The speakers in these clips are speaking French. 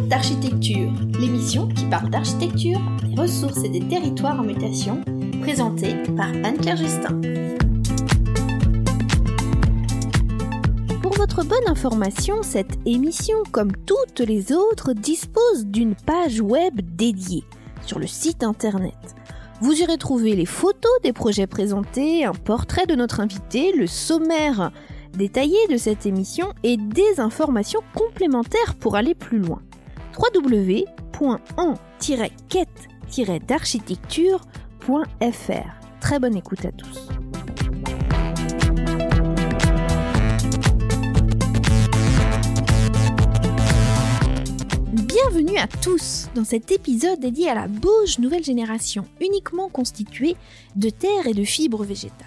d'architecture, l'émission qui parle d'architecture, des ressources et des territoires en mutation, présentée par Anne-Claire Justin. Pour votre bonne information, cette émission, comme toutes les autres, dispose d'une page web dédiée sur le site internet. Vous irez trouver les photos des projets présentés, un portrait de notre invité, le sommaire détaillé de cette émission et des informations complémentaires pour aller plus loin. www.en-quête-d'architecture.fr Très bonne écoute à tous. Bienvenue à tous dans cet épisode dédié à la Bauge nouvelle génération, uniquement constituée de terre et de fibres végétales.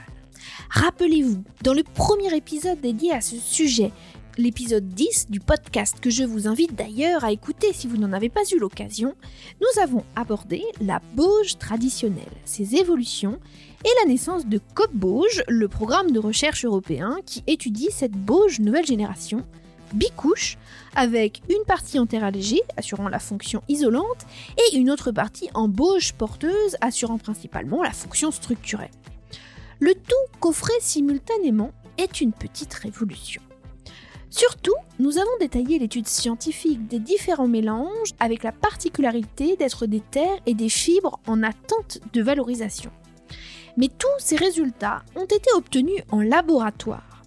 Rappelez-vous, dans le premier épisode dédié à ce sujet, l'épisode 10 du podcast que je vous invite d'ailleurs à écouter si vous n'en avez pas eu l'occasion, nous avons abordé la Bauge traditionnelle, ses évolutions et la naissance de COP Bauge, le programme de recherche européen qui étudie cette Bauge nouvelle génération bicouche avec une partie en terre allégée assurant la fonction isolante et une autre partie en bauge porteuse assurant principalement la fonction structurelle. Le tout coffré simultanément est une petite révolution. Surtout, nous avons détaillé l'étude scientifique des différents mélanges avec la particularité d'être des terres et des fibres en attente de valorisation. Mais tous ces résultats ont été obtenus en laboratoire.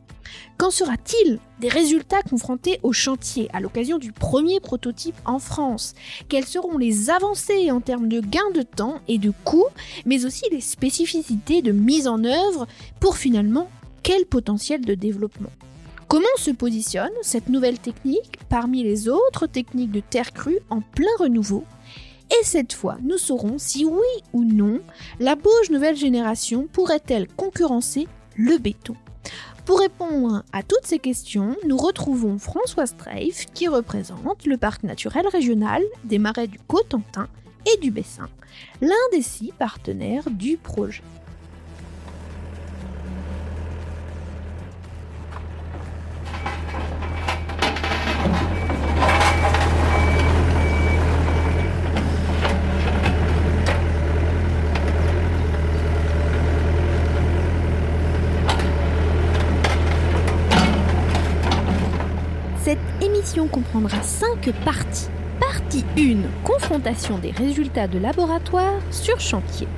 Qu'en sera-t-il des résultats confrontés au chantier à l'occasion du premier prototype en France? Quelles seront les avancées en termes de gains de temps et de coûts, mais aussi les spécificités de mise en œuvre pour finalement quel potentiel de développement? Comment se positionne cette nouvelle technique parmi les autres techniques de terre crue en plein renouveau? Et cette fois, nous saurons si oui ou non la Bauge nouvelle génération pourrait-elle concurrencer le béton? Pour répondre à toutes ces questions, nous retrouvons François Streif qui représente le parc naturel régional des marais du Cotentin et du Bessin, l'un des six partenaires du projet. Comprendra 5 parties. Partie 1, confrontation des résultats de laboratoire sur chantier.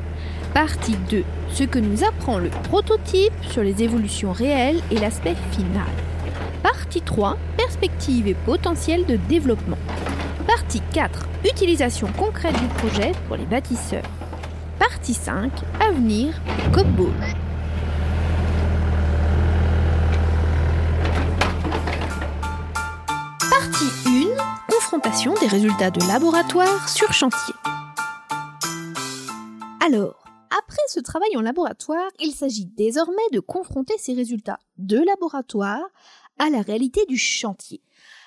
Partie 2, ce que nous apprend le prototype sur les évolutions réelles et l'aspect final. Partie 3, perspective et potentiel de développement. Partie 4, utilisation concrète du projet pour les bâtisseurs. Partie 5, avenir COP des résultats de laboratoire sur chantier. Alors, après ce travail en laboratoire, il s'agit désormais de confronter ces résultats de laboratoire à la réalité du chantier.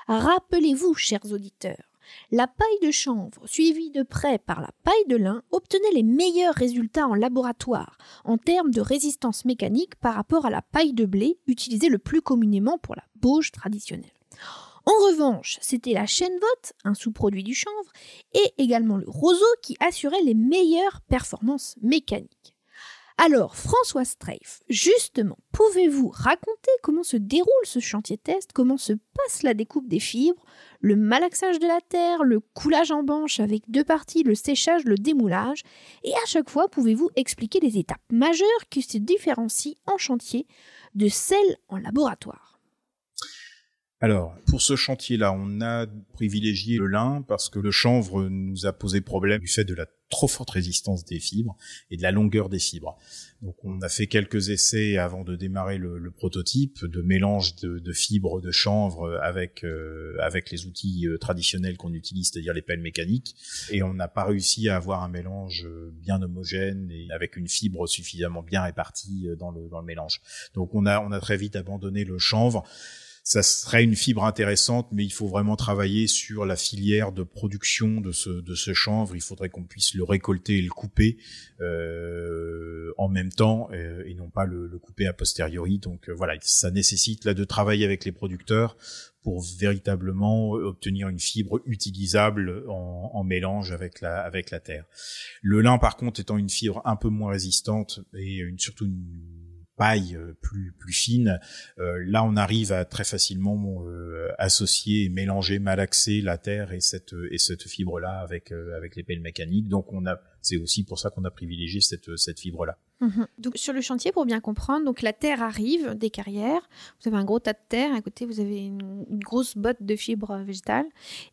Rappelez-vous, chers auditeurs, la paille de chanvre, suivie de près par la paille de lin, obtenait les meilleurs résultats en laboratoire en termes de résistance mécanique par rapport à la paille de blé utilisée le plus communément pour la bauge traditionnelle. En revanche, c'était la vote, un sous-produit du chanvre, et également le roseau qui assurait les meilleures performances mécaniques. Alors, François Streif, justement, pouvez-vous raconter comment se déroule ce chantier test, comment se passe la découpe des fibres, le malaxage de la terre, le coulage en banche avec deux parties, le séchage, le démoulage, et à chaque fois, pouvez-vous expliquer les étapes majeures qui se différencient en chantier de celles en laboratoire? Alors, pour ce chantier-là, on a privilégié le lin parce que le chanvre nous a posé problème du fait de la trop forte résistance des fibres et de la longueur des fibres. Donc, on a fait quelques essais avant de démarrer le, prototype de mélange de, fibres de chanvre avec euh, avec les outils euh, traditionnels qu'on utilise, c'est-à-dire les pelles mécaniques, et on n'a pas réussi à avoir un mélange bien homogène et avec une fibre suffisamment bien répartie euh, dans le dans le mélange. Donc, on a on a très vite abandonné le chanvre ça serait une fibre intéressante, mais il faut vraiment travailler sur la filière de production de ce, chanvre. Il faudrait qu'on puisse le récolter et le couper euh, en même temps euh, et non pas le, couper a posteriori. Donc euh, voilà, ça nécessite là de travailler avec les producteurs pour véritablement obtenir une fibre utilisable en, mélange avec la terre. Le lin par contre étant une fibre un peu moins résistante et surtout une paille euh, plus plus fine. Euh, là, on arrive à très facilement euh, associer mélanger, malaxer la terre et cette et cette fibre là avec avec les pelles mécaniques. Donc, on a c'est aussi pour ça qu'on a privilégié cette cette fibre là. Mhm. Donc sur le chantier, pour bien comprendre, donc la terre arrive des carrières. Vous avez un gros tas de terre. À côté, vous avez une, grosse botte de fibres végétales.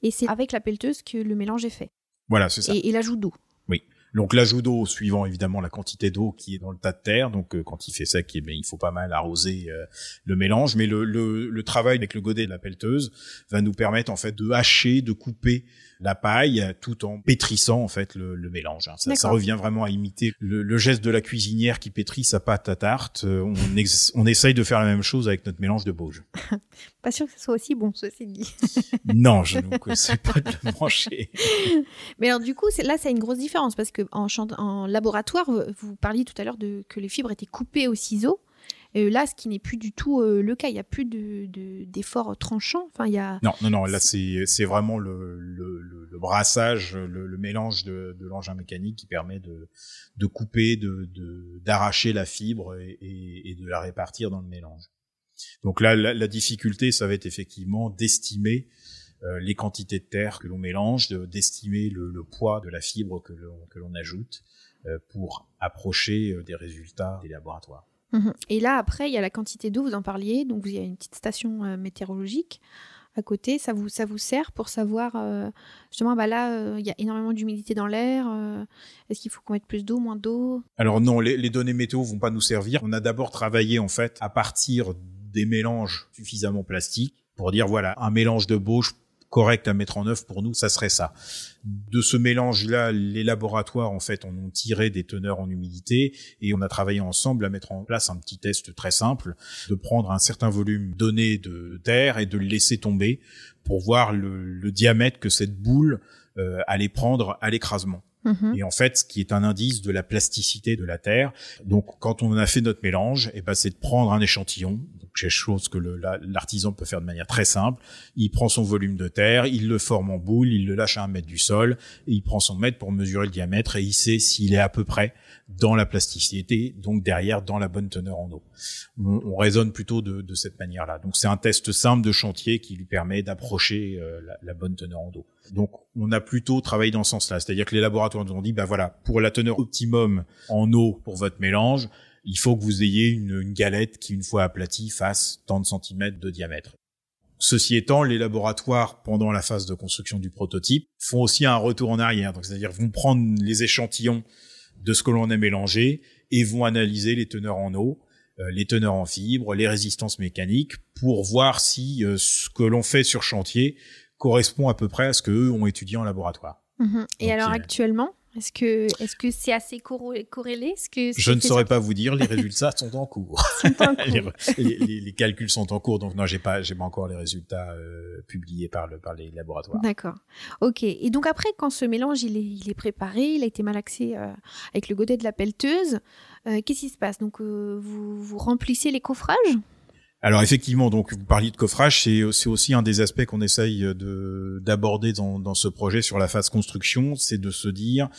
Et c'est avec la pelleteuse que le mélange est fait. Voilà, c'est ça. Et, et l'ajout d'eau. Oui. Donc l'ajout d'eau suivant évidemment la quantité d'eau qui est dans le tas de terre. Donc euh, quand il fait sec, eh il faut pas mal arroser euh, le mélange. Mais le, le, le, travail avec le godet de la pelleteuse va nous permettre en fait de hacher, de couper la paille tout en pétrissant en fait le, le mélange. Hein. Ça, ça, revient vraiment à imiter le, le, geste de la cuisinière qui pétrit sa pâte à tarte. Euh, on, on essaye de faire la même chose avec notre mélange de Bauge. pas sûr que ce soit aussi bon, ceci dit. non, je ne conseille pas de le manger. Mais alors du coup, là, c'est une grosse différence parce que en, laboratoire, vous parliez tout à l'heure que les fibres étaient coupées au ciseau. Et là, ce qui n'est plus du tout euh, le cas, il n'y a plus d'efforts de, tranchants. Enfin, il y a... Non, non, non. Là, c'est vraiment le, brassage, le, mélange de, l'engin mécanique qui permet de, couper, d'arracher la fibre et, de la répartir dans le mélange. Donc là, la, difficulté, ça va être effectivement d'estimer les quantités de terre que l'on mélange, d'estimer le, le, poids de la fibre que l'on ajoute euh, pour approcher des résultats des laboratoires. Mhm. Et là, après, il y a la quantité d'eau, vous en parliez, donc il y a une petite station euh, météorologique à côté, ça vous, ça vous sert pour savoir, euh, justement, bah là, euh, il y a énormément d'humidité dans l'air, est-ce qu'il faut qu'on mette plus d'eau, moins d'eau? Alors non, les, les, données météo vont pas nous servir. On a d'abord travaillé, en fait, à partir des mélanges suffisamment plastiques pour dire, voilà, un mélange de Bauche correct à mettre en œuvre pour nous, ça serait ça. De ce mélange-là, les laboratoires en fait en ont tiré des teneurs en humidité et on a travaillé ensemble à mettre en place un petit test très simple de prendre un certain volume donné de terre et de le laisser tomber pour voir le, diamètre que cette boule euh, allait prendre à l'écrasement. Mhm. Et en fait, ce qui est un indice de la plasticité de la terre. Donc, quand on a fait notre mélange, et eh ben, c'est de prendre un échantillon, quelque chose que l'artisan peut faire de manière très simple. Il prend son volume de terre, il le forme en boule, il le lâche à un mètre du sol, et il prend son mètre pour mesurer le diamètre et il sait s'il est à peu près dans la plasticité, donc derrière dans la bonne teneur en eau. On, raisonne plutôt de, cette manière-là. Donc c'est un test simple de chantier qui lui permet d'approcher euh, la, bonne teneur en eau. Donc on a plutôt travaillé dans ce sens-là, c'est-à-dire que les laboratoires nous ont dit, ben voilà, pour la teneur optimum en eau pour votre mélange, il faut que vous ayez une, une galette qui, une fois aplatie, fasse tant de centimètres de diamètre. Ceci étant, les laboratoires, pendant la phase de construction du prototype, font aussi un retour en arrière. Donc, c'est-à-dire vont prendre les échantillons de ce que l'on a mélangé et vont analyser les teneurs en eau, euh, les teneurs en fibres, les résistances mécaniques, pour voir si euh, ce que l'on fait sur chantier correspond à peu près à ce qu'eux ont étudié en laboratoire. Mhm. Et alors actuellement, est-ce que est-ce que c'est assez corrélé? Ce que Je ne saurais pas vous dire. Les résultats sont en cours. les, calculs sont en cours, donc non, j'ai pas j'ai pas encore les résultats euh, publiés par le par les laboratoires. D'accord. Ok. Et donc après, quand ce mélange il est, il est préparé, il a été malaxé euh, avec le godet de la pelleteuse, euh, qu'est-ce qui se passe? Donc vous, vous remplissez les coffrages? Alors effectivement, donc vous parliez de coffrage, c'est aussi un des aspects qu'on essaye de d'aborder dans, dans ce projet sur la phase construction, c'est de se dire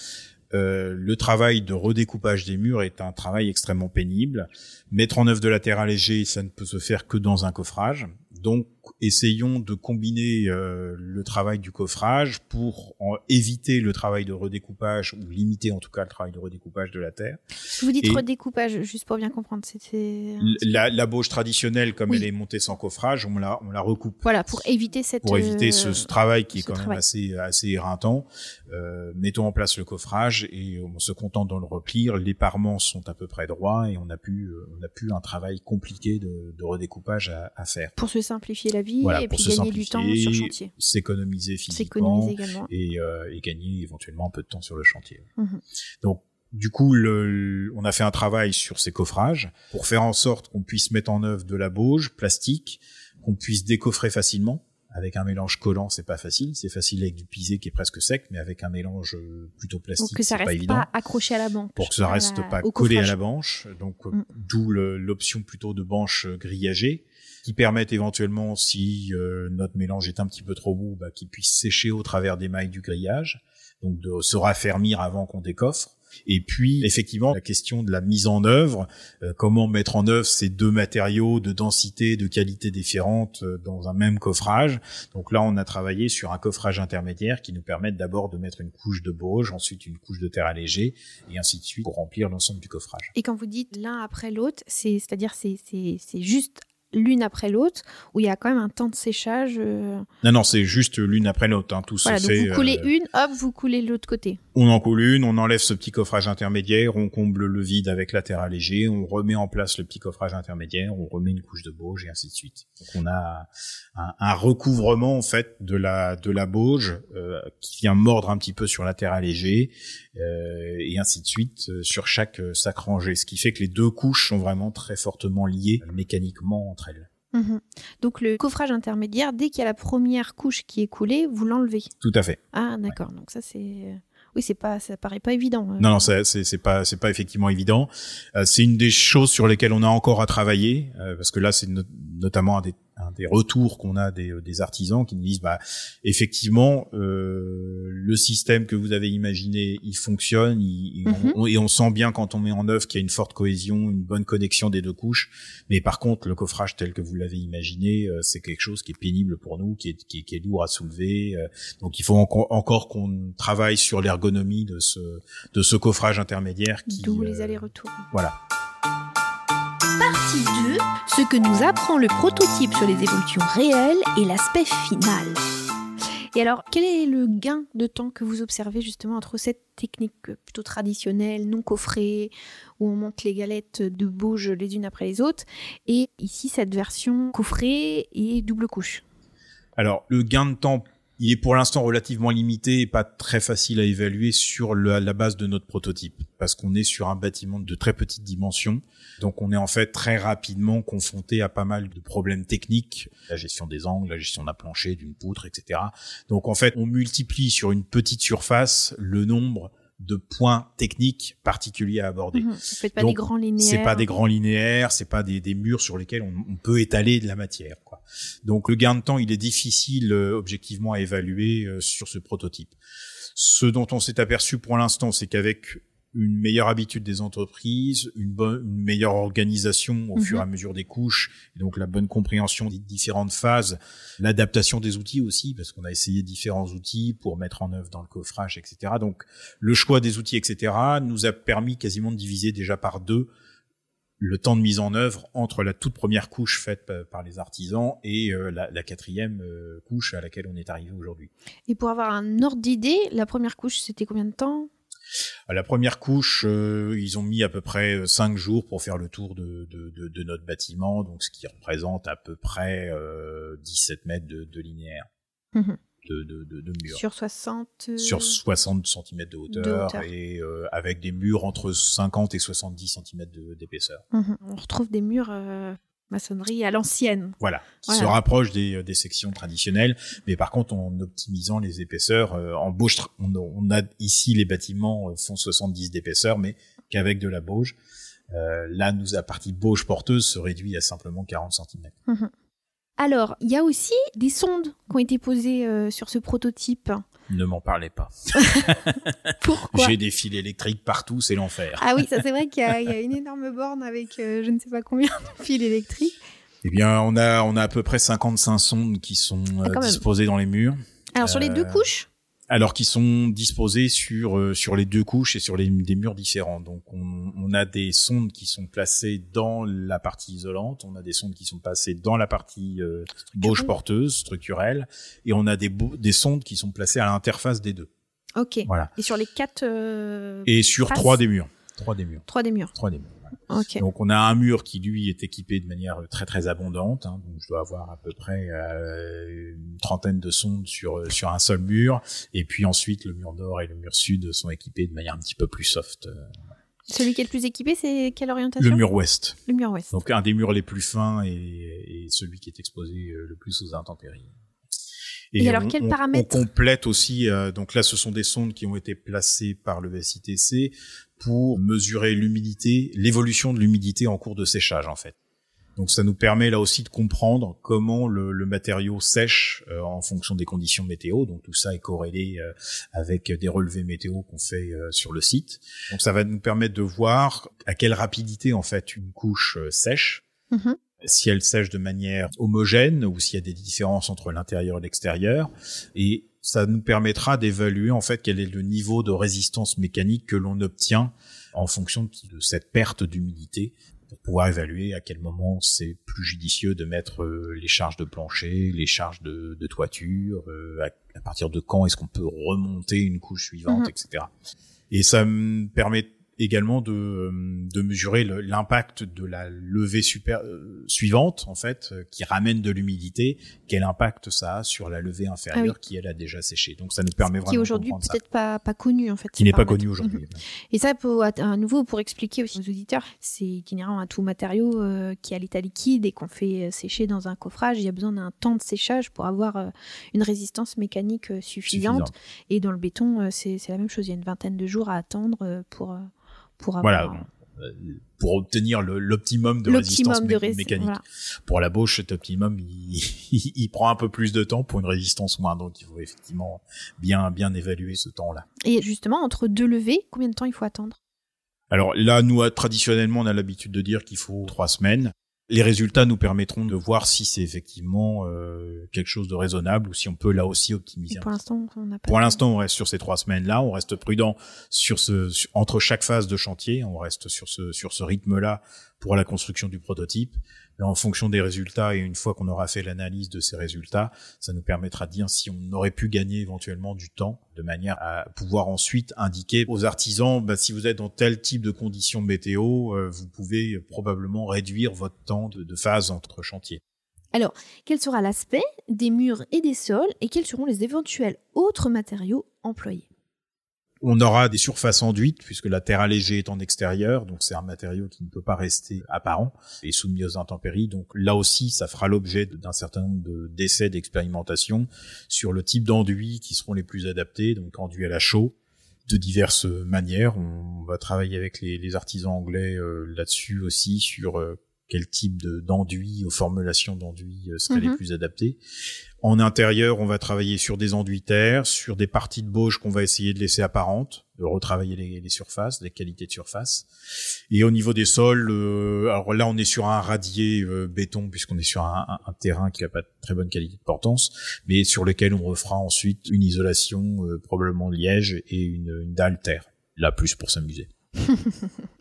euh, le travail de redécoupage des murs est un travail extrêmement pénible. Mettre en œuvre de la terre allégée, ça ne peut se faire que dans un coffrage. Donc essayons de combiner euh, le travail du coffrage pour en éviter le travail de redécoupage ou limiter en tout cas le travail de redécoupage de la terre. Vous dites redécoupage juste pour bien comprendre, c'était la, la bauge traditionnelle comme elle est montée sans coffrage, on la on la recoupe. Voilà pour éviter cette pour éviter ce, ce travail qui est quand même assez assez éreintant. Euh, mettons en place le coffrage et on se contente dans le repli. Les parements sont à peu près droits et on a pu euh, on a pu un travail compliqué de, de redécoupage à, à faire. Pour se simplifier la vie et puis gagner du temps sur chantier. S'économiser physiquement et, euh, et, gagner éventuellement un peu de temps sur le chantier. Mhm. Donc du coup, le, on a fait un travail sur ces coffrages pour faire en sorte qu'on puisse mettre en œuvre de la bauge plastique, qu'on puisse décoffrer facilement Avec un mélange collant, c'est pas facile. C'est facile avec du pisé qui est presque sec, mais avec un mélange euh, plutôt plastique, c'est pas évident. Pas accroché à la banche. Pour que ça reste pas collé à la banche. Donc, mm. d'où l'option plutôt de banche grillagée qui permettent éventuellement, si notre mélange est un petit peu trop mou, bah, qu'il puisse sécher au travers des mailles du grillage, donc de se raffermir avant qu'on décoffre. Et puis, effectivement, la question de la mise en œuvre, euh, comment mettre en œuvre ces deux matériaux de densité, de qualité différentes euh, dans un même coffrage. Donc là, on a travaillé sur un coffrage intermédiaire qui nous permet d'abord de mettre une couche de bauge, ensuite une couche de terre allégée, et ainsi de suite pour remplir l'ensemble du coffrage. Et quand vous dites l'un après l'autre, c'est, c'est-à-dire c'est, c'est, c'est juste l'une après l'autre, où il y a quand même un temps de séchage. Euh. Non, non, c'est juste l'une après l'autre. Hein. Tout voilà, donc Vous coulez euh, une, hop, vous coulez l'autre côté. On en coule une, on enlève ce petit coffrage intermédiaire, on comble le vide avec la terre allégée, on remet en place le petit coffrage intermédiaire, on remet une couche de bauge et ainsi de suite. Donc on a un, un recouvrement en fait de la de la bauge euh, qui vient mordre un petit peu sur la terre allégée et ainsi de suite sur chaque sac rangé, ce qui fait que les deux couches sont vraiment très fortement liées mécaniquement Mhm. Donc le coffrage intermédiaire, dès qu'il y a la première couche qui est coulée, vous l'enlevez. Tout à fait. Ah d'accord. Donc ça c'est euh, oui, c'est pas, ça paraît pas évident. Euh. Non, non, c'est, c'est pas, c'est pas effectivement évident. Euh, c'est une des choses sur lesquelles on a encore à travailler, parce que là, c'est notamment un des des retours qu'on a des, des, artisans qui nous disent bah effectivement euh, le système que vous avez imaginé il fonctionne mhm. et on sent bien quand on met en œuvre qu'il y a une forte cohésion une bonne connexion des deux couches mais par contre le coffrage tel que vous l'avez imaginé euh, c'est quelque chose qui est pénible pour nous qui est, qui est, lourd à soulever euh. donc il faut encore qu'on travaille sur l'ergonomie de ce de ce coffrage intermédiaire qui d'où les allers-retours voilà Partie 2, ce que nous apprend le prototype sur les évolutions réelles et l'aspect final. Et alors, quel est le gain de temps que vous observez justement entre cette technique plutôt traditionnelle, non coffrée, où on monte les galettes de bouge les unes après les autres, et ici cette version coffrée et double couche? Alors, le gain de temps il est pour l'instant relativement limité et pas très facile à évaluer sur la base de notre prototype parce qu'on est sur un bâtiment de très petite dimension. Donc on est en fait très rapidement confronté à pas mal de problèmes techniques, la gestion des angles, la gestion d'un plancher, d'une poutre, etc. Donc en fait on multiplie sur une petite surface le nombre de points techniques particuliers à aborder. Mmh, c'est pas des grands linéaires. C'est pas des grands linéaires, c'est pas des, des, murs sur lesquels on, on, peut étaler de la matière. Quoi. Donc le gain de temps, il est difficile euh, objectivement à évaluer euh, sur ce prototype. Ce dont on s'est aperçu pour l'instant, c'est qu'avec une meilleure habitude des entreprises, une, bonne, une meilleure organisation au fur et à mhm. mesure des couches, et donc la bonne compréhension des différentes phases, l'adaptation des outils aussi, parce qu'on a essayé différents outils pour mettre en œuvre dans le coffrage, etc. Donc le choix des outils, etc., nous a permis quasiment de diviser déjà par deux le temps de mise en œuvre entre la toute première couche faite par les artisans et euh, la, la, quatrième euh, couche à laquelle on est arrivé aujourd'hui. Et pour avoir un ordre d'idée, la première couche, c'était combien de temps? La première couche, euh, ils ont mis à peu près euh, cinq jours pour faire le tour de, de, notre bâtiment, donc ce qui représente à peu près 17 euh, mètres de, linéaire. Mhm. De, murs. Sur 60 Sur 60 cm de hauteur, et avec des murs entre 50 et 70 cm d'épaisseur. Mhm. On retrouve des murs maçonnerie à l'ancienne. Voilà, qui se rapproche des, euh, des, sections traditionnelles, mais par contre en optimisant les épaisseurs, euh, en bauge, on, a ici les bâtiments euh, font 70 d'épaisseur, mais qu'avec de la bauge. Euh, là, nous, la partie bauge porteuse se réduit à simplement 40 cm. Mhm. Alors, il y a aussi des sondes qui ont été posées sur ce prototype. Ne m'en parlez pas. Pourquoi J'ai des fils électriques partout, c'est l'enfer. Ah oui, ça c'est vrai qu'il y, a une énorme borne avec euh, je ne sais pas combien de fils électriques. Eh bien, on a, on a à peu près 55 sondes qui sont ah, euh, disposées dans les murs. Alors sur les deux euh, couches alors qu'ils sont disposés sur euh, sur les deux couches et sur les, des murs différents. Donc on, on, a des sondes qui sont placées dans la partie isolante, on a des sondes qui sont placées dans la partie euh, porteuse structurelle, et on a des des sondes qui sont placées à l'interface des deux. Ok. Voilà. Et sur les quatre. Euh, et sur trois des murs. Trois des murs. Trois des murs. Trois des murs. Donc on a un mur qui lui est équipé de manière très très abondante. Hein. donc je dois avoir à peu près euh, une trentaine de sondes sur sur un seul mur. Et puis ensuite le mur nord et le mur sud sont équipés de manière un petit peu plus soft. Celui qui est le plus équipé, c'est quelle orientation? Le mur ouest. Le mur ouest. Donc un des murs les plus fins et, et celui qui est exposé euh, le plus aux intempéries. Et, alors, quels paramètres On complète aussi, euh, donc là, ce sont des sondes qui ont été placées par le SITC pour mesurer l'humidité, l'évolution de l'humidité en cours de séchage, en fait. Donc ça nous permet là aussi de comprendre comment le, le matériau sèche euh, en fonction des conditions météo. Donc tout ça est corrélé euh, avec des relevés météo qu'on fait euh, sur le site. Donc ça va nous permettre de voir à quelle rapidité en fait une couche sèche. Mm-hmm. Si elle sèche de manière homogène ou s'il y a des différences entre l'intérieur et l'extérieur. Et ça nous permettra d'évaluer en fait quel est le niveau de résistance mécanique que l'on obtient en fonction de cette perte d'humidité pour pouvoir évaluer à quel moment c'est plus judicieux de mettre euh, les charges de plancher, les charges de, de toiture, euh, à, partir de quand est-ce qu'on peut remonter une couche suivante, mhm. etc. Et ça me permet également de, euh, de mesurer l'impact de la levée super, euh, suivante, en fait, euh, qui ramène de l'humidité, quel impact ça a sur la levée inférieure ah qui, elle, a déjà séché. Donc, ça nous permet vraiment Qui aujourd'hui peut-être pas, pas connu, en fait. Qui n'est pas connu aujourd'hui. Et ça, pour, à nouveau, pour expliquer aussi aux auditeurs, c'est inhérent à tout matériau qui est à l'état liquide et qu'on fait sécher dans un coffrage. Il y a besoin d'un temps de séchage pour avoir une résistance mécanique suffisante. Et dans le béton, c'est la même chose. Il y a une vingtaine de jours à attendre pour pour voilà pour obtenir l'optimum de résistance mécanique. Pour la bauche, cet optimum, il, il, prend un peu plus de temps pour une résistance moindre, donc il faut effectivement bien bien évaluer ce temps-là. Et justement, entre deux levées, combien de temps il faut attendre? Alors là, nous traditionnellement, on a l'habitude de dire qu'il faut trois semaines les résultats nous permettront de voir si c'est effectivement euh, quelque chose de raisonnable ou si on peut là aussi optimiser. pour l'instant, on n'a pas. Pour l'instant, on reste sur ces trois semaines-là. On reste prudent sur ce entre chaque phase de chantier. On reste sur ce sur ce rythme-là pour la construction du prototype en fonction des résultats et une fois qu'on aura fait l'analyse de ces résultats, ça nous permettra de dire si on aurait pu gagner éventuellement du temps de manière à pouvoir ensuite indiquer aux artisans, bah, si vous êtes dans tel type de conditions météo, euh, vous pouvez probablement réduire votre temps de phase entre chantiers. Alors, quel sera l'aspect des murs et des sols et quels seront les éventuels autres matériaux employés? On aura des surfaces enduites puisque la terre allégée est en extérieur, donc c'est un matériau qui ne peut pas rester apparent et soumis aux intempéries. Donc là aussi, ça fera l'objet d'un certain nombre d'essais, d'expérimentations sur le type d'enduits qui seront les plus adaptés, donc enduits à la chaux de diverses manières. On va travailler avec les, artisans anglais euh, là-dessus aussi sur euh, quel type d'enduit aux formulations d'enduits euh, seraient les mhm. plus adaptés. En intérieur, on va travailler sur des enduits terre, sur des parties de bauge qu'on va essayer de laisser apparentes, de retravailler les, surfaces, les qualités de surface. Et au niveau des sols, euh, alors là, on est sur un radier euh, béton puisqu'on est sur un, terrain qui a pas de très bonne qualité de portance, mais sur lequel on refera ensuite une isolation, euh, probablement liège et une, une dalle terre. Là, plus pour s'amuser.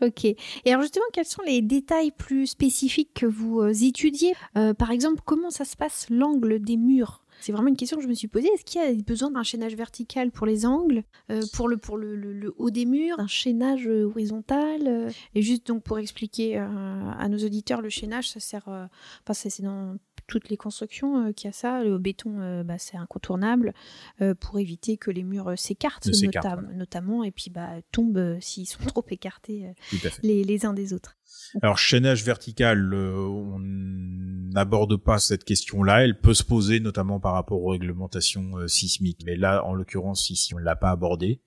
ok. Et alors justement, quels sont les détails plus spécifiques que vous euh, étudiez? Euh, Par exemple, comment ça se passe l'angle des murs? C'est vraiment une question que je me suis posée. Est-ce qu'il y a besoin d'un chaînage vertical pour les angles, euh, pour, le, pour le, haut des murs, un chaînage horizontal? Et juste donc pour expliquer à nos auditeurs, le chaînage, ça sert, enfin c'est dans toutes les constructions euh, qui a ça. Le béton, euh, bah, c'est incontournable euh, pour éviter que les murs s'écartent, notamment, et puis bah, tombent s'ils sont trop écartés les, uns des autres. Alors, chaînage vertical, on n'aborde pas cette question-là. Elle peut se poser notamment par rapport aux réglementations sismiques. Mais là, en l'occurrence, ici, on ne l'a pas abordé.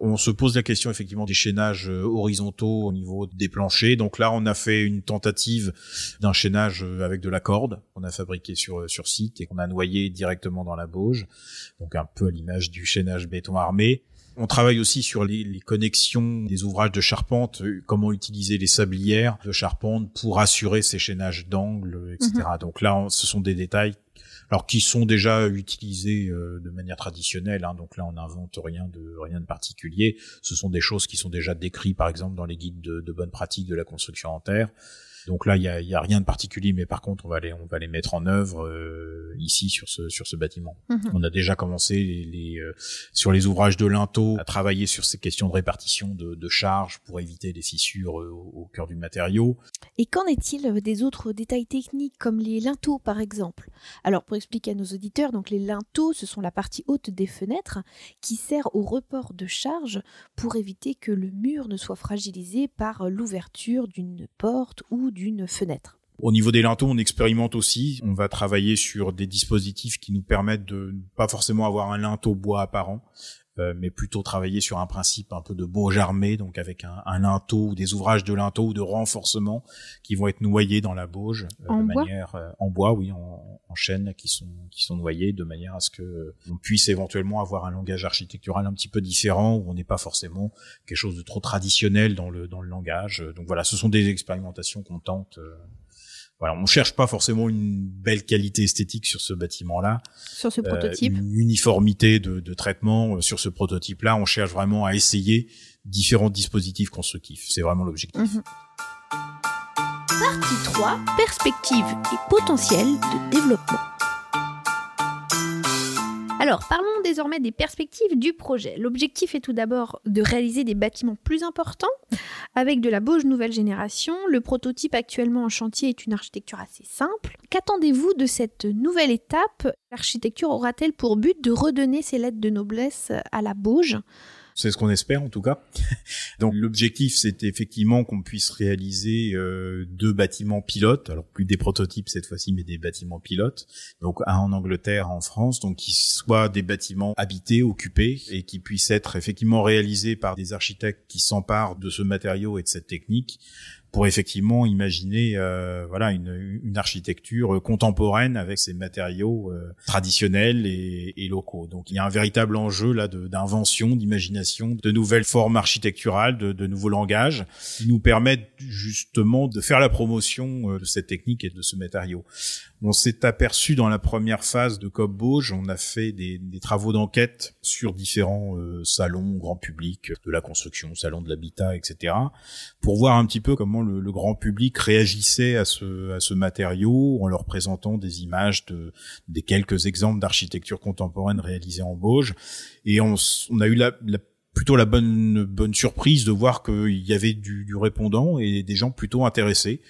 On se pose la question effectivement des chaînages euh, horizontaux au niveau des planchers. Donc là, on a fait une tentative d'un chaînage euh, avec de la corde qu'on a fabriqué sur euh, sur site et qu'on a noyé directement dans la bauge. Donc un peu à l'image du chaînage béton armé. On travaille aussi sur les, connexions des ouvrages de charpente, comment utiliser les sablières de charpente pour assurer ces chaînages d'angle, etc. Mhm. Donc là, ce sont des détails alors qui sont déjà utilisés euh, de manière traditionnelle. Hein, donc là, on n'invente rien de rien de particulier. Ce sont des choses qui sont déjà décrites, par exemple, dans les guides de, de bonne pratique de la construction en terre. Donc là, il y a, y a, rien de particulier, mais par contre, on va les, on va les mettre en œuvre euh, ici sur ce, sur ce bâtiment. Mhm. On a déjà commencé les, euh, sur les ouvrages de linteau à travailler sur ces questions de répartition de, de charges pour éviter les fissures euh, au, cœur du matériau. Et qu'en est-il des autres détails techniques comme les linteaux par exemple? Alors pour expliquer à nos auditeurs, donc les linteaux, ce sont la partie haute des fenêtres qui sert au report de charges pour éviter que le mur ne soit fragilisé par l'ouverture d'une porte ou d'une fenêtre. Au niveau des linteaux, on expérimente aussi. On va travailler sur des dispositifs qui nous permettent de pas forcément avoir un linteau bois apparent, euh, mais plutôt travailler sur un principe un peu de bauge armé, donc avec un, un, linteau ou des ouvrages de linteau ou de renforcement qui vont être noyés dans la bauge euh, en de bois manière euh, en bois, oui, en, en chaîne, qui sont qui sont noyés de manière à ce que on puisse éventuellement avoir un langage architectural un petit peu différent où on n'est pas forcément quelque chose de trop traditionnel dans le dans le langage. Donc voilà, ce sont des expérimentations qu'on tente voilà, on cherche pas forcément une belle qualité esthétique sur ce bâtiment-là. Sur ce prototype. Euh, une uniformité de, de traitement euh, sur ce prototype-là. On cherche vraiment à essayer différents dispositifs constructifs. C'est vraiment l'objectif. Mhm. Partie 3. Perspectives et potentiel de développement. Alors, parlons désormais des perspectives du projet. L'objectif est tout d'abord de réaliser des bâtiments plus importants avec de la Bauge nouvelle génération. Le prototype actuellement en chantier est une architecture assez simple. Qu'attendez-vous de cette nouvelle étape? L'architecture aura-t-elle pour but de redonner ses lettres de noblesse à la Bauge? C'est ce qu'on espère en tout cas. Donc l'objectif, c'est effectivement qu'on puisse réaliser euh, deux bâtiments pilotes, alors plus des prototypes cette fois-ci, mais des bâtiments pilotes. Donc un en Angleterre, en France, donc qui soient des bâtiments habités, occupés, et qui puissent être effectivement réalisés par des architectes qui s'emparent de ce matériau et de cette technique pour effectivement imaginer euh, voilà une, une, architecture contemporaine avec ces matériaux euh, traditionnels et, et, locaux. Donc il y a un véritable enjeu là d'invention, d'imagination, de nouvelles formes architecturales, de, de, nouveaux langages qui nous permettent justement de faire la promotion euh, de cette technique et de ce matériau. On s'est aperçu dans la première phase de COP Bauge, on a fait des, des travaux d'enquête sur différents euh, salons grand public de la construction, salons de l'habitat, etc., pour voir un petit peu comment le, le, grand public réagissait à ce, à ce matériau en leur présentant des images de, des quelques exemples d'architecture contemporaine réalisés en Bauge. Et on, on a eu la, la plutôt la bonne bonne surprise de voir qu'il y avait du, du, répondant et des gens plutôt intéressés.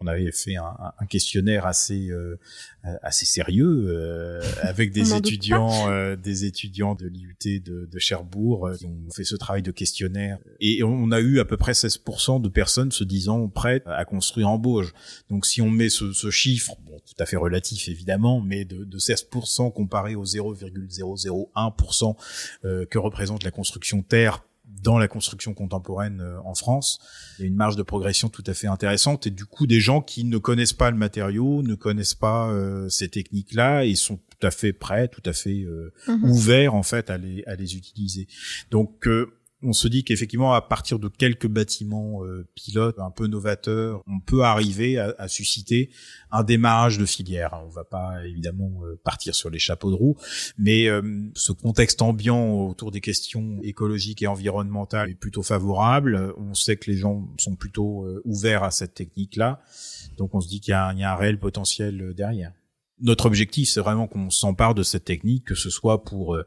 On avait fait un, un questionnaire assez euh, assez sérieux euh, avec des étudiants euh, des étudiants de l'IUT de, de, Cherbourg qui ont fait ce travail de questionnaire et on a eu à peu près 16% de personnes se disant prêtes à construire en Bauge. Donc si on met ce, ce chiffre, bon, tout à fait relatif évidemment, mais de, de 16% comparé aux 0,001% que représente la construction terre dans la construction contemporaine euh, en France. Il y a une marge de progression tout à fait intéressante et du coup des gens qui ne connaissent pas le matériau, ne connaissent pas euh, ces techniques-là et sont tout à fait prêts, tout à fait euh, mhm. ouverts en fait à les, à les utiliser. Donc on se dit qu'effectivement, à partir de quelques bâtiments euh, pilotes un peu novateurs, on peut arriver à, à, susciter un démarrage de filière. On va pas évidemment euh, partir sur les chapeaux de roue, mais euh, ce contexte ambiant autour des questions écologiques et environnementales est plutôt favorable. On sait que les gens sont plutôt euh, ouverts à cette technique-là, donc on se dit qu'il y, y, a un réel potentiel derrière. Notre objectif, c'est vraiment qu'on s'empare de cette technique, que ce soit pour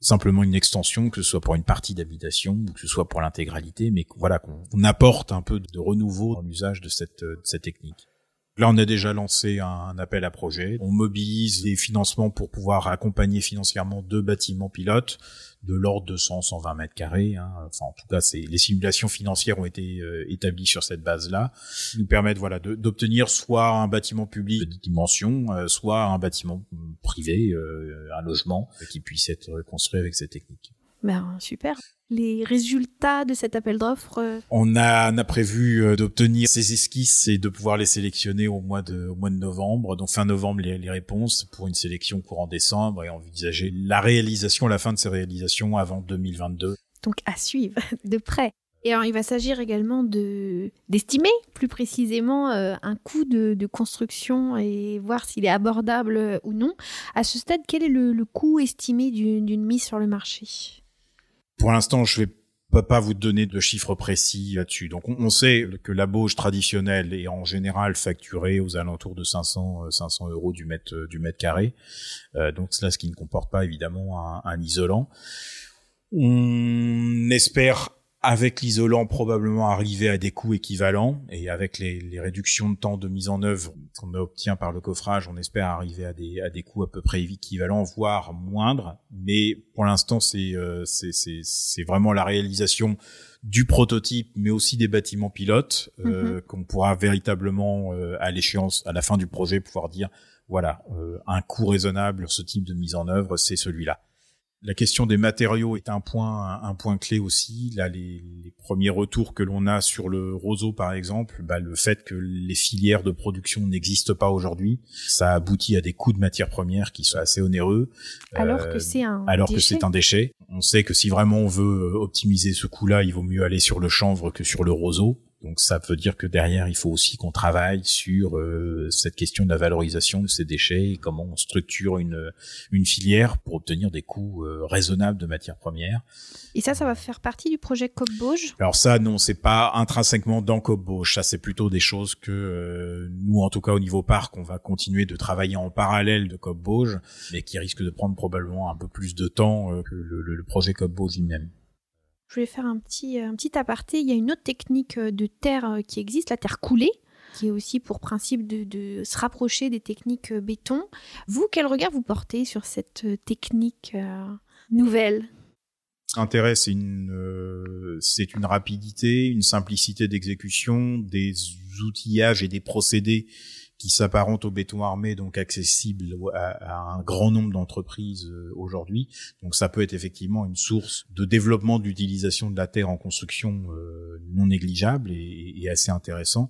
simplement une extension, que ce soit pour une partie d'habitation ou que ce soit pour l'intégralité, mais voilà qu'on apporte un peu de renouveau dans l'usage de cette, de cette technique. Là, on a déjà lancé un appel à projet. On mobilise des financements pour pouvoir accompagner financièrement deux bâtiments pilotes de l'ordre de 100, 120 mètres carrés. Hein. Enfin, en tout cas, c'est les simulations financières ont été euh, établies sur cette base-là, qui nous permettent voilà d'obtenir soit un bâtiment public de dimension, euh, soit un bâtiment privé, euh, un logement qui puisse être construit avec cette technique. Ben, super les résultats de cet appel d'offres euh On a, on a prévu euh, d'obtenir ces esquisses et de pouvoir les sélectionner au mois de, au mois de novembre. Donc fin novembre les, les réponses pour une sélection courant décembre et envisager la réalisation, la fin de ces réalisations avant 2022. Donc à suivre de près. Et alors, il va s'agir également de d'estimer plus précisément euh, un coût de, de, construction et voir s'il est abordable ou non. À ce stade, quel est le, le coût estimé d'une mise sur le marché? Pour l'instant, je vais pas vous donner de chiffres précis là-dessus. Donc, on, sait que la bauge traditionnelle est en général facturée aux alentours de 500 500 euros du mètre du mètre carré. Euh, donc, cela, ce qui ne comporte pas évidemment un, un isolant. On espère avec l'isolant probablement arriver à des coûts équivalents et avec les, les, réductions de temps de mise en œuvre qu'on obtient par le coffrage, on espère arriver à des, à des coûts à peu près équivalents, voire moindres. Mais pour l'instant, c'est euh, c'est vraiment la réalisation du prototype, mais aussi des bâtiments pilotes euh, Mhm. qu'on pourra véritablement euh, à l'échéance, à la fin du projet, pouvoir dire voilà euh, un coût raisonnable ce type de mise en œuvre, c'est celui-là. La question des matériaux est un point un point clé aussi. Là, les, les premiers retours que l'on a sur le roseau, par exemple, bah, le fait que les filières de production n'existent pas aujourd'hui, ça aboutit à des coûts de matières premières qui sont assez onéreux. Alors Euh, que c'est un alors que déchet. c'est un déchet. On sait que si vraiment on veut optimiser ce coût-là, il vaut mieux aller sur le chanvre que sur le roseau. Donc ça veut dire que derrière, il faut aussi qu'on travaille sur euh, cette question de la valorisation de ces déchets et comment on structure une, une filière pour obtenir des coûts euh, raisonnables de matières premières. Et ça, ça va faire partie du projet COP Bauge. Alors ça, non, c'est pas intrinsèquement dans Cobauche. Ça, c'est plutôt des choses que euh, nous, en tout cas au niveau parc, on va continuer de travailler en parallèle de Cobauge, mais qui risque de prendre probablement un peu plus de temps euh, que le, le- projet Cobauge lui-même. Je voulais faire un petit, un petit aparté. Il y a une autre technique euh, de terre euh, qui existe, la terre coulée, qui est aussi pour principe de, se rapprocher des techniques euh, béton. Vous, quel regard vous portez sur cette euh, technique euh, nouvelle? Intérêt, c'est une, euh, c'est une rapidité, une simplicité d'exécution, des outillages et des procédés qui s'apparentent au béton armé, donc accessibles à, un grand nombre d'entreprises euh, aujourd'hui. Donc ça peut être effectivement une source de développement d'utilisation de la terre en construction euh, non négligeable et, assez intéressant.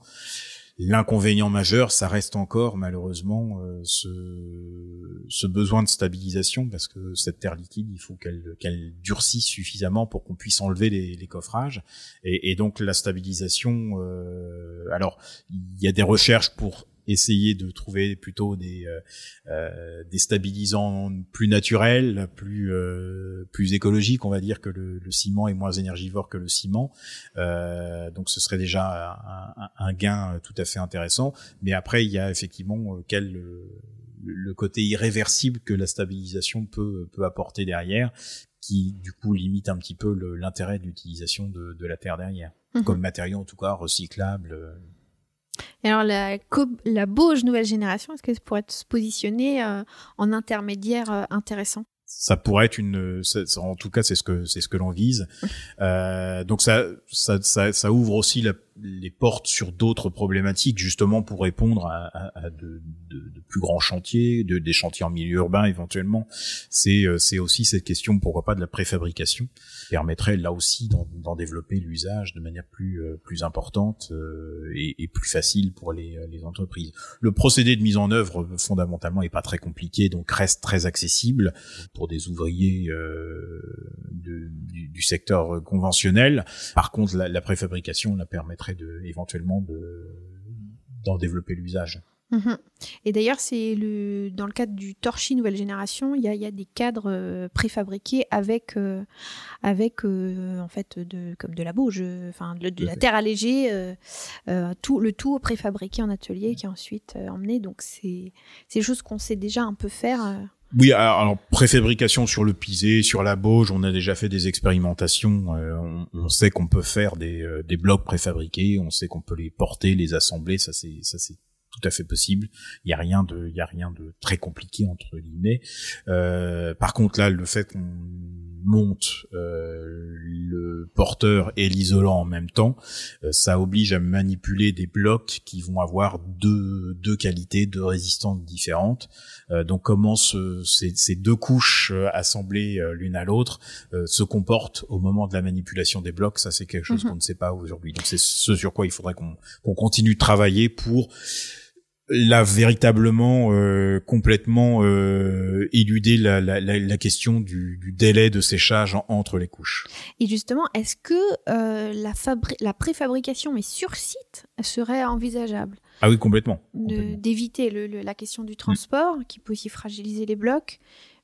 L'inconvénient majeur, ça reste encore malheureusement euh, ce, besoin de stabilisation parce que cette terre liquide, il faut qu'elle durcisse suffisamment pour qu'on puisse enlever les, les coffrages et, et donc la stabilisation. euh, alors il y a des recherches pour essayer de trouver plutôt des euh, euh, des stabilisants plus naturels, plus euh, plus écologiques, on va dire que le, le ciment est moins énergivore que le ciment. Euh, donc ce serait déjà un, un- gain tout à fait intéressant. Mais après, il y a effectivement euh, quel euh, le côté irréversible que la stabilisation peut peut apporter derrière, qui du coup limite un petit peu l'intérêt de l'utilisation de, de la terre derrière, Mhm. comme matériau en tout cas recyclable. Et alors, la, la Bauge nouvelle génération, est-ce que ça pourrait se positionner euh, en intermédiaire euh, intéressant? Ça pourrait être une ça- en tout cas c'est ce que c'est ce que l'on vise. Euh, donc ça, ça ça ça ouvre aussi la- les portes sur d'autres problématiques justement pour répondre à, à- à de, de- de plus grands chantiers de des chantiers en milieu urbain éventuellement c'est euh, c'est aussi cette question pourquoi pas de la préfabrication permettrait là aussi d'en d'en développer l'usage de manière plus euh, plus importante euh, et, et plus facile pour les les entreprises le procédé de mise en œuvre fondamentalement est pas très compliqué donc reste très accessible pour des ouvriers euh, de- du, du secteur conventionnel. Par contre, la, la préfabrication la permettrait de éventuellement de d'en développer l'usage. Mhm. Et d'ailleurs, c'est le dans le cadre du Torchi nouvelle génération, il y y a des cadres euh, préfabriqués avec euh, avec euh, en fait de comme de la bauge, euh, enfin de, la fait. terre allégée, tout le tout préfabriqué en atelier qui est ensuite emmené. Donc c'est c'est des choses qu'on sait déjà un peu faire. Oui, alors préfabrication sur le pisé, sur la bauge, on a déjà fait des expérimentations. euh, on, on sait qu'on peut faire des, euh, des blocs préfabriqués, on sait qu'on peut les porter, les assembler. Ça c'est ça c'est tout à fait possible. Il y a rien de il y a rien de très compliqué entre guillemets. Euh, par contre là, le fait qu'on monte euh, le porteur et l'isolant en même temps, euh, ça oblige à manipuler des blocs qui vont avoir deux deux qualités, deux résistances différentes. Euh, donc comment ce- ces, ces deux couches euh, assemblées l'une à l'autre euh, se comportent au moment de la manipulation des blocs, ça c'est quelque chose Mhm. qu'on ne sait pas aujourd'hui. Donc c'est ce sur quoi il faudrait qu'on qu'on continue de travailler pour là véritablement euh, complètement euh, éluder la, la, la, la question du, du délai de séchage en- entre les couches. Et justement, est-ce que euh, la la préfabrication mais sur site serait envisageable? Ah oui complètement. d'éviter le- le- la question du transport qui peut aussi fragiliser les blocs,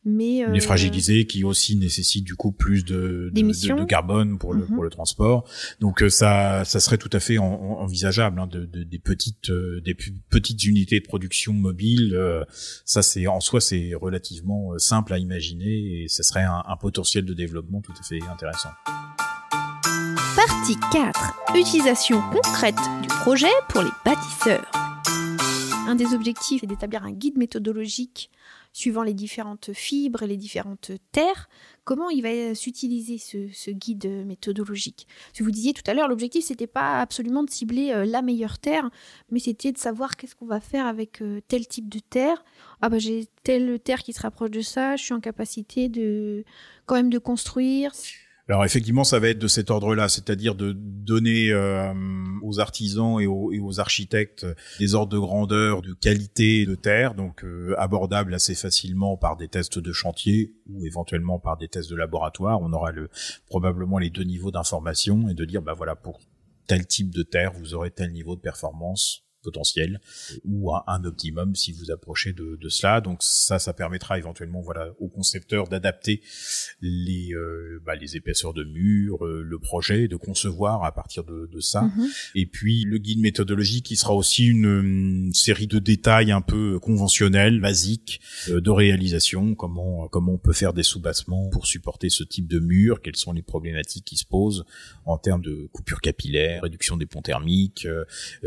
mais euh, les fragilisés qui aussi nécessitent du coup plus de, de, de- de carbone pour le Mhm. pour le transport. Donc euh, ça ça serait tout à fait en- en- envisageable hein, de, de- des petites euh, des petites unités de production mobiles. euh, ça c'est en soi c'est relativement simple à imaginer et ça serait un, un potentiel de développement tout à fait intéressant. Partie 4. Utilisation concrète du projet pour les bâtisseurs. Un des objectifs est d'établir un guide méthodologique suivant les différentes fibres et les différentes terres. Comment il va s'utiliser ce, guide méthodologique? Vous disiez tout à l'heure, l'objectif c'était pas absolument de cibler euh, la meilleure terre, mais c'était de savoir qu'est-ce qu'on va faire avec euh, tel type de terre. Ah bah j'ai telle terre qui se rapproche de ça, je suis en capacité de quand même de construire. Alors effectivement, ça va être de cet ordre-là, c'est-à-dire de donner euh, aux artisans et aux, architectes des ordres de grandeur, de qualité de terre, donc euh, abordables assez facilement par des tests de chantier ou éventuellement par des tests de laboratoire. On aura le, probablement les deux niveaux d'information et de dire, bah voilà, pour tel type de terre, vous aurez tel niveau de performance potentiel ou un, optimum si vous approchez de, de, cela. Donc ça, ça permettra éventuellement voilà au concepteur d'adapter les euh, bah, les épaisseurs de mur, euh, le projet, de concevoir à partir de, de ça. Mhm. Et puis le guide méthodologique qui sera aussi une, série de détails un peu conventionnels, basiques euh, de réalisation. Comment comment on peut faire des soubassements pour supporter ce type de mur Quelles sont les problématiques qui se posent en termes de coupure capillaire, réduction des ponts thermiques,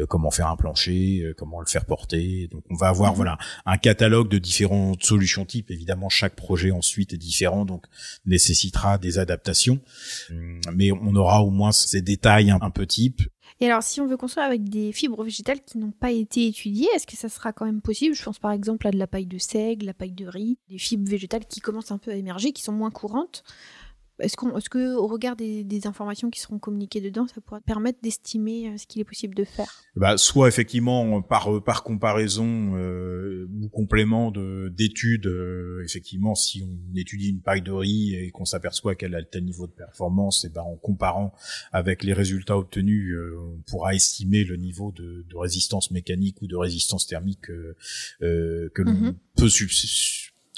comment faire un plancher euh, comment le faire porter. Donc on va avoir mhm. voilà un catalogue de différentes solutions types. Évidemment, chaque projet ensuite est différent, donc nécessitera des adaptations. Hum, mais on aura au moins ces détails un, peu types. Et alors, si on veut construire avec des fibres végétales qui n'ont pas été étudiées, est-ce que ça sera quand même possible? Je pense par exemple à de la paille de seigle, la paille de riz, des fibres végétales qui commencent un peu à émerger, qui sont moins courantes. Est-ce qu'on, est-ce que, au regard des, informations qui seront communiquées dedans, ça pourra permettre d'estimer euh, ce qu'il est possible de faire? Bah, soit effectivement par euh, par comparaison euh, ou complément de d'études, effectivement, si on étudie une paille de riz et qu'on s'aperçoit qu'elle a tel niveau de performance, et ben en comparant avec les résultats obtenus, on pourra estimer le niveau de, de, résistance mécanique ou de résistance thermique que l'on mm-hmm. peut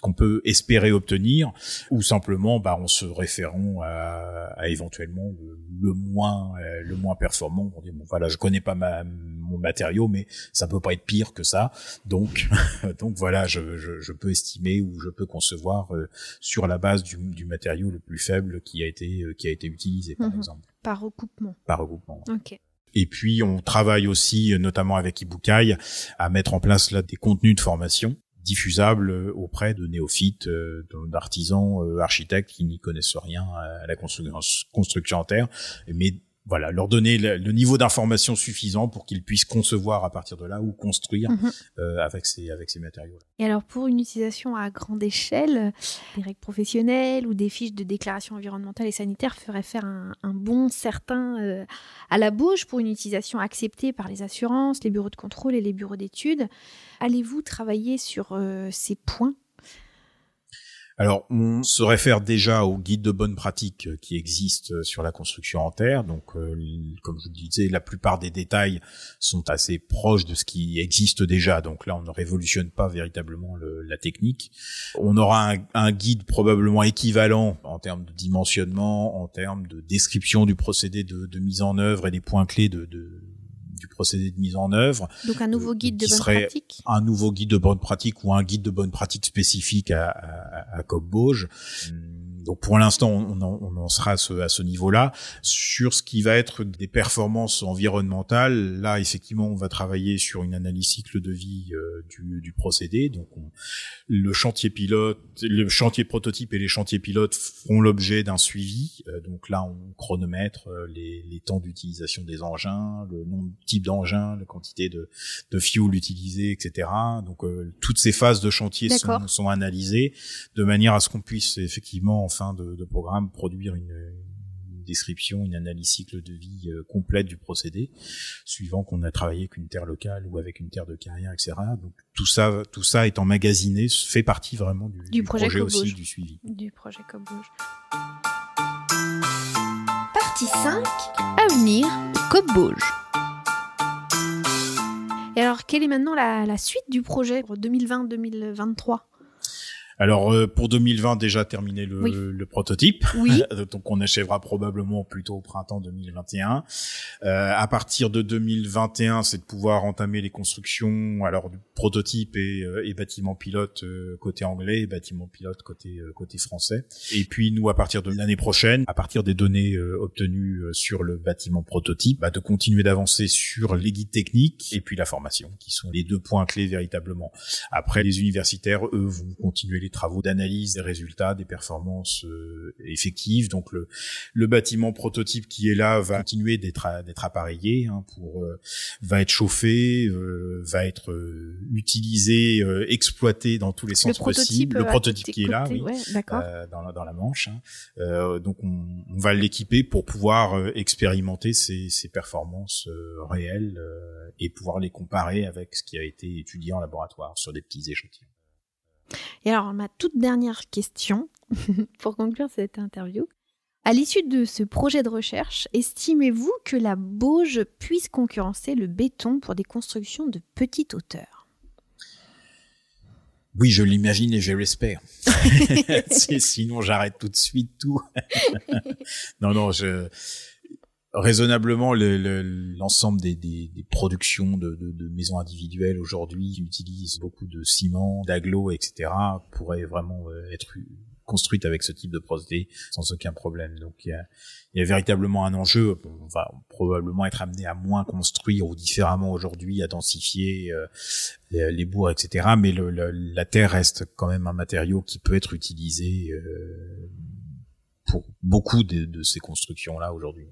qu'on peut espérer obtenir, ou simplement bah, en se référant à, à éventuellement le, moins euh, le moins performant. On dit bon voilà, je connais pas ma, mon matériau, mais ça peut pas être pire que ça. Donc donc voilà, je, je, je, peux estimer ou je peux concevoir euh, sur la base du, du, matériau le plus faible qui a été euh, qui a été utilisé par mhm. exemple. Par recoupement. Par recoupement. Ok. Et puis on travaille aussi, notamment avec Ibukai, à mettre en place là des contenus de formation diffusable euh, auprès de néophytes, euh, d'artisans, euh, architectes qui n'y connaissent rien à la construction en terre, mais voilà, leur donner le, niveau d'information suffisant pour qu'ils puissent concevoir à partir de là ou construire mhm. euh, avec ces avec ces matériaux. Et alors pour une utilisation à grande échelle, des règles professionnelles ou des fiches de déclaration environnementale et sanitaire feraient faire un, bon certain euh, à la bouche pour une utilisation acceptée par les assurances, les bureaux de contrôle et les bureaux d'études. Allez-vous travailler sur euh, ces points? Alors, on se réfère déjà au guide de bonne pratique euh, qui existe euh, sur la construction en terre. Donc, euh, comme je vous disais, la plupart des détails sont assez proches de ce qui existe déjà. Donc là, on ne révolutionne pas véritablement la technique. On aura un, guide probablement équivalent en termes de dimensionnement, en termes de description du procédé de, mise en œuvre et des points clés de du procédé de mise en œuvre. Donc un nouveau guide de bonne pratique. Un nouveau guide de bonne pratique ou un guide de bonne pratique spécifique à, à, à Cop-Bauge. Donc pour l'instant, on, on, en sera à ce, à ce niveau-là. Sur ce qui va être des performances environnementales, là effectivement, on va travailler sur une analyse cycle de vie euh, du, du, procédé. Donc le chantier pilote, le chantier prototype et les chantiers pilotes feront l'objet d'un suivi. Euh, donc là, on chronomètre euh, les, les temps d'utilisation des engins, le nombre de types d'engins, la quantité de, de fuel utilisé, etc. Donc toutes ces phases de chantier sont, sont analysées de manière à ce qu'on puisse effectivement fin de, programme produire une, description, une analyse cycle de vie euh, complète du procédé, suivant qu'on a travaillé avec une terre locale ou avec une terre de carrière, etc. Donc tout ça, tout ça est emmagasiné, fait partie vraiment du, projet, aussi, du suivi. Du projet Cop-Bauge. Partie 5, avenir Cop-Bauge. Et alors, quelle est maintenant la, la suite du projet pour 2020-2023 Alors euh, pour 2020 déjà terminé le, le prototype, oui. donc on achèvera probablement plutôt au printemps 2021. Euh, à partir de 2021, c'est de pouvoir entamer les constructions alors du prototype et, euh, et bâtiment pilote euh, côté anglais, et bâtiment pilote côté côté français. Et puis nous à partir de l'année prochaine, à partir des données obtenues sur le bâtiment prototype, bah, de continuer d'avancer sur les guides techniques et puis la formation, qui sont les deux points clés véritablement. Après les universitaires, eux, vont continuer les travaux d'analyse des résultats, des performances euh, effectives. Donc le, le bâtiment prototype qui est là va continuer d'être d'être appareillé hein, pour euh, va être chauffé, euh, va être utilisé, exploité dans tous les sens possibles. Le prototype qui est là, oui, dans, dans la Manche. Hein. donc on, on va l'équiper pour pouvoir expérimenter ces, ces performances réelles et pouvoir les comparer avec ce qui a été étudié en laboratoire sur des petits échantillons. Et alors, ma toute dernière question, pour conclure cette interview. À l'issue de ce projet de recherche, estimez-vous que la Bauge puisse concurrencer le béton pour des constructions de petite hauteur Oui, je l'imagine et je l'espère. Sinon, j'arrête tout de suite tout. non, non, je raisonnablement l'ensemble des, productions de, maisons individuelles aujourd'hui qui utilisent beaucoup de ciment, d'agglo, etc. pourraient vraiment euh, être construites avec ce type de procédé sans aucun problème. Donc il y a, véritablement un enjeu. On va probablement être amené à moins construire ou différemment aujourd'hui, à densifier euh, les, bourgs, etc. Mais la terre reste quand même un matériau qui peut être utilisé euh, pour beaucoup de ces constructions-là aujourd'hui.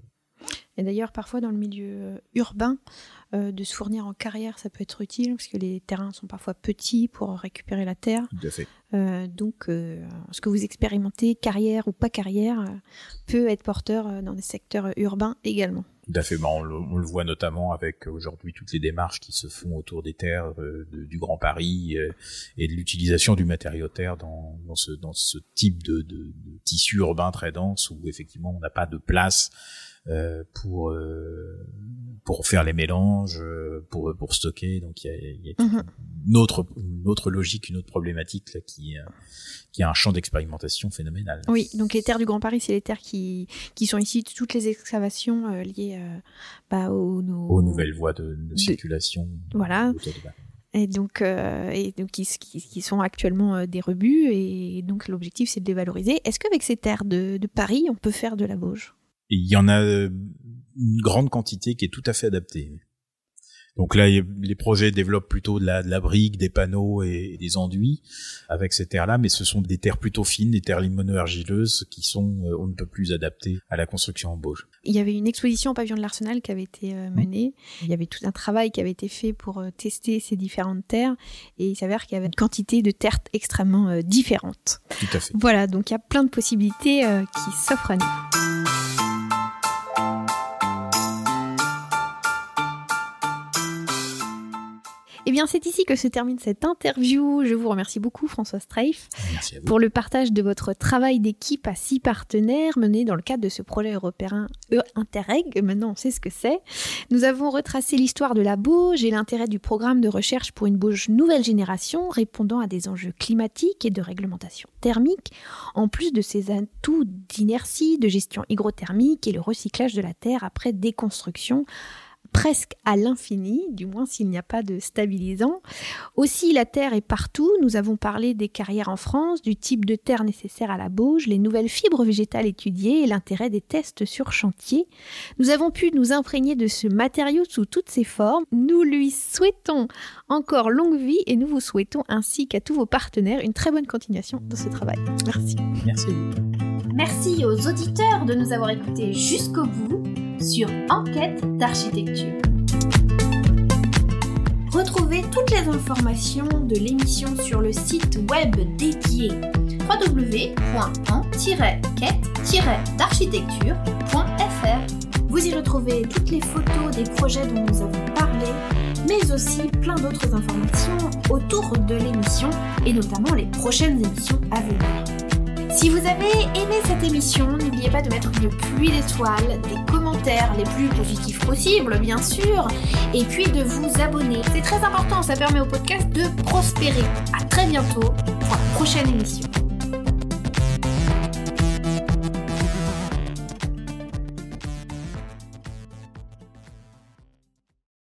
Et d'ailleurs, parfois dans le milieu euh, urbain, euh, de se fournir en carrière, ça peut être utile parce que les terrains sont parfois petits pour récupérer la terre. Tout à fait. Euh, donc, ce que vous expérimentez, carrière ou pas carrière, peut être porteur dans des secteurs urbains également. Tout à fait. on, le, voit notamment avec aujourd'hui toutes les démarches qui se font autour des terres du Grand Paris et de l'utilisation du matériau terre dans, dans, ce, dans ce type de, de, de tissu urbain très dense où effectivement on n'a pas de place euh, pour euh, pour faire les mélanges, euh, pour pour stocker. Donc il y a, y a mhm. une autre une autre logique, une autre problématique là qui qui a un champ d'expérimentation phénoménal. Oui, donc les terres du Grand Paris, c'est les terres qui qui sont ici toutes les excavations liées bah, aux, aux, nouvelles voies de, de circulation. Voilà. Et donc, euh, et donc qui, qui, sont actuellement des rebuts, et donc l'objectif c'est de les valoriser. Est-ce qu'avec ces terres de, de Paris, on peut faire de la Bauge? Il y en a euh, une grande quantité qui est tout à fait adaptée. Donc là, les projets développent plutôt de la, de la brique, des panneaux et, des enduits avec ces terres-là, mais ce sont des terres plutôt fines, des terres limono-argileuses qui sont euh, on ne peut plus adaptées à la construction en Bauge. Il y avait une exposition au pavillon de l'Arsenal qui avait été euh, menée. Il y avait tout un travail qui avait été fait pour tester ces différentes terres et il s'avère qu'il y avait une quantité de terres extrêmement différentes. Tout à fait. Voilà, donc il y a plein de possibilités qui s'offrent à nous. Eh bien, c'est ici que se termine cette interview. Je vous remercie beaucoup, François Streif, pour le partage de votre travail d'équipe à six partenaires menés dans le cadre de ce projet européen e Interreg. Maintenant, on sait ce que c'est. Nous avons retracé l'histoire de la Bauge et l'intérêt du programme de recherche pour une Bauge nouvelle génération répondant à des enjeux climatiques et de réglementation thermique, en plus de ses atouts d'inertie, de gestion hygrothermique et le recyclage de la terre après déconstruction presque à l'infini, du moins s'il n'y a pas de stabilisant. Aussi, la terre est partout. Nous avons parlé des carrières en France, du type de terre nécessaire à la bauge, les nouvelles fibres végétales étudiées et l'intérêt des tests sur chantier. Nous avons pu nous imprégner de ce matériau sous toutes ses formes. Nous lui souhaitons encore longue vie et nous vous souhaitons ainsi qu'à tous vos partenaires une très bonne continuation dans ce travail. Merci. Merci. Merci aux auditeurs de nous avoir écoutés jusqu'au bout sur Enquête d'architecture. Retrouvez toutes les informations de l'émission sur le site web dédié www.en-quête-d'architecture.fr. Vous y retrouvez toutes les photos des projets dont nous avons parlé, mais aussi plein d'autres informations autour de l'émission et notamment les prochaines émissions à venir. Si vous avez aimé cette émission, n'oubliez pas de mettre une pluie d'étoiles, des commentaires les plus positifs possibles, bien sûr, et puis de vous abonner. C'est très important, ça permet au podcast de prospérer. À très bientôt pour la prochaine émission.